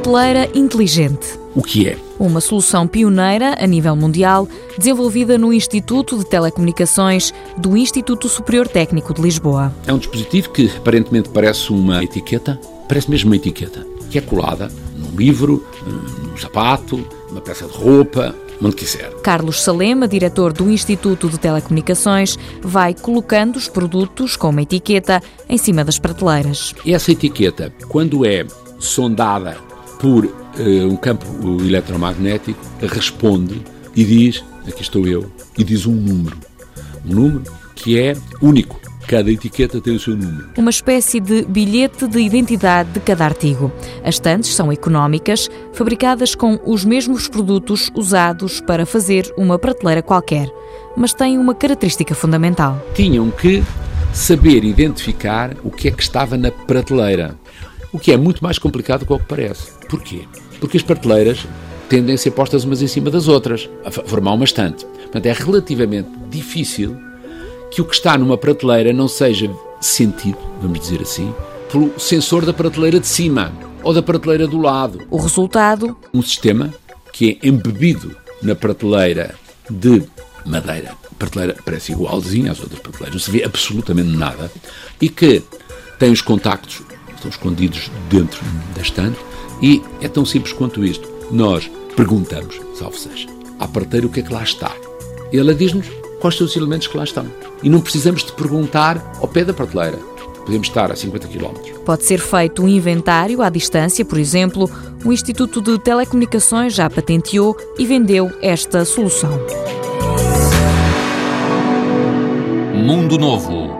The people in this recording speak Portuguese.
Prateleira inteligente. O que é? Uma solução pioneira a nível mundial, desenvolvida no Instituto de Telecomunicações do Instituto Superior Técnico de Lisboa. É um dispositivo que aparentemente parece uma etiqueta, parece mesmo uma etiqueta, que é colada num livro, num sapato, numa peça de roupa, onde quiser. Carlos Salema, diretor do Instituto de Telecomunicações, vai colocando os produtos com uma etiqueta em cima das prateleiras. Essa etiqueta, quando é sondada por uh, um campo eletromagnético, responde e diz: aqui estou eu, e diz um número. Um número que é único. Cada etiqueta tem o seu número. Uma espécie de bilhete de identidade de cada artigo. As estantes são económicas, fabricadas com os mesmos produtos usados para fazer uma prateleira qualquer, mas têm uma característica fundamental. Tinham que saber identificar o que é que estava na prateleira, o que é muito mais complicado do que parece. Porquê? Porque as prateleiras tendem a ser postas umas em cima das outras, a formar uma estante. Portanto, é relativamente difícil que o que está numa prateleira não seja sentido, vamos dizer assim, pelo sensor da prateleira de cima ou da prateleira do lado. O resultado? Um sistema que é embebido na prateleira de madeira. A prateleira parece igualzinha às outras prateleiras, não se vê absolutamente nada e que tem os contactos, estão escondidos dentro da estante e é tão simples quanto isto. Nós perguntamos, salve seja, à parteira o que é que lá está. Ela diz-nos quais são os elementos que lá estão. E não precisamos de perguntar ao pé da prateleira. Podemos estar a 50 km. Pode ser feito um inventário à distância, por exemplo. O Instituto de Telecomunicações já patenteou e vendeu esta solução. Mundo Novo,